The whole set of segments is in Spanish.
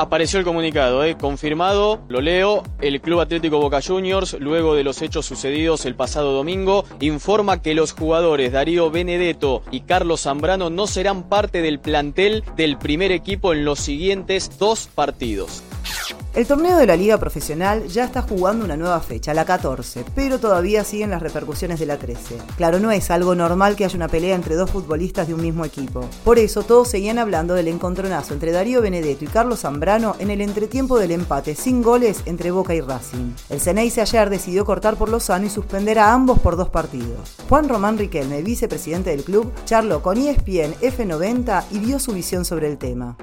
Apareció el comunicado, ¿eh? confirmado, lo leo, el Club Atlético Boca Juniors, luego de los hechos sucedidos el pasado domingo, informa que los jugadores Darío Benedetto y Carlos Zambrano no serán parte del plantel del primer equipo en los siguientes dos partidos. El torneo de la Liga Profesional ya está jugando una nueva fecha, la 14, pero todavía siguen las repercusiones de la 13. Claro, no es algo normal que haya una pelea entre dos futbolistas de un mismo equipo. Por eso todos seguían hablando del encontronazo entre Darío Benedetto y Carlos Zambrano en el entretiempo del empate sin goles entre Boca y Racing. El Ceneice ayer decidió cortar por lo sano y suspender a ambos por dos partidos. Juan Román Riquelme, vicepresidente del club, charló con ESPN F90 y dio su visión sobre el tema.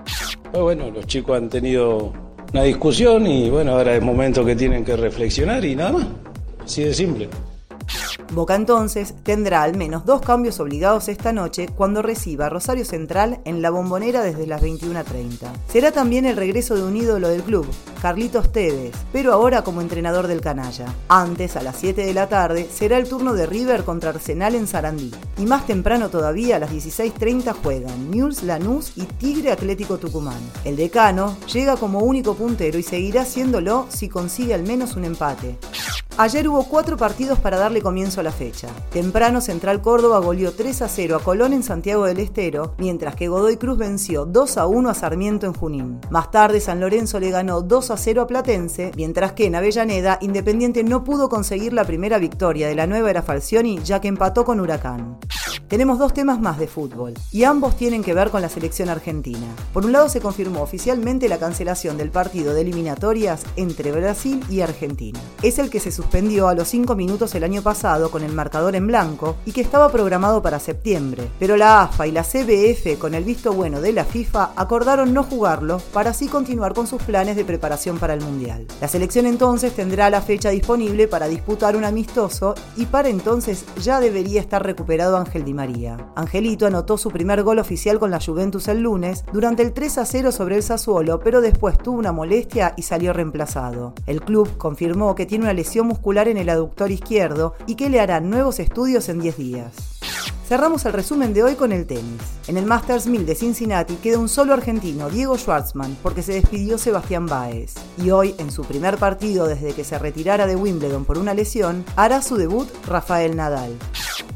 Bueno, los chicos han tenido una discusión y bueno, ahora es momento que tienen que reflexionar y nada más. Así de simple. Boca entonces tendrá al menos dos cambios obligados esta noche cuando reciba Rosario Central en la bombonera desde las 21.30. Será también el regreso de un ídolo del club, Carlitos Tevez, pero ahora como entrenador del canalla. Antes, a las 7 de la tarde, será el turno de River contra Arsenal en Sarandí. Y más temprano todavía, a las 16.30 juegan News Lanús y Tigre Atlético Tucumán. El decano llega como único puntero y seguirá siéndolo si consigue al menos un empate. Ayer hubo cuatro partidos para darle comienzo a la fecha. Temprano Central Córdoba goleó 3 a 0 a Colón en Santiago del Estero, mientras que Godoy Cruz venció 2 a 1 a Sarmiento en Junín. Más tarde San Lorenzo le ganó 2 a 0 a Platense, mientras que en Avellaneda Independiente no pudo conseguir la primera victoria de la nueva era Falcioni ya que empató con Huracán. Tenemos dos temas más de fútbol, y ambos tienen que ver con la selección argentina. Por un lado se confirmó oficialmente la cancelación del partido de eliminatorias entre Brasil y Argentina. Es el que se suspendió a los 5 minutos el año pasado con el marcador en blanco y que estaba programado para septiembre, pero la AFA y la CBF con el visto bueno de la FIFA acordaron no jugarlo para así continuar con sus planes de preparación para el Mundial. La selección entonces tendrá la fecha disponible para disputar un amistoso y para entonces ya debería estar recuperado Ángel Di María. Angelito anotó su primer gol oficial con la Juventus el lunes durante el 3 a 0 sobre el Sassuolo, pero después tuvo una molestia y salió reemplazado. El club confirmó que tiene una lesión muscular en el aductor izquierdo y que le harán nuevos estudios en 10 días. Cerramos el resumen de hoy con el tenis. En el Masters 1000 de Cincinnati queda un solo argentino, Diego Schwartzman, porque se despidió Sebastián Baez. Y hoy, en su primer partido desde que se retirara de Wimbledon por una lesión, hará su debut Rafael Nadal.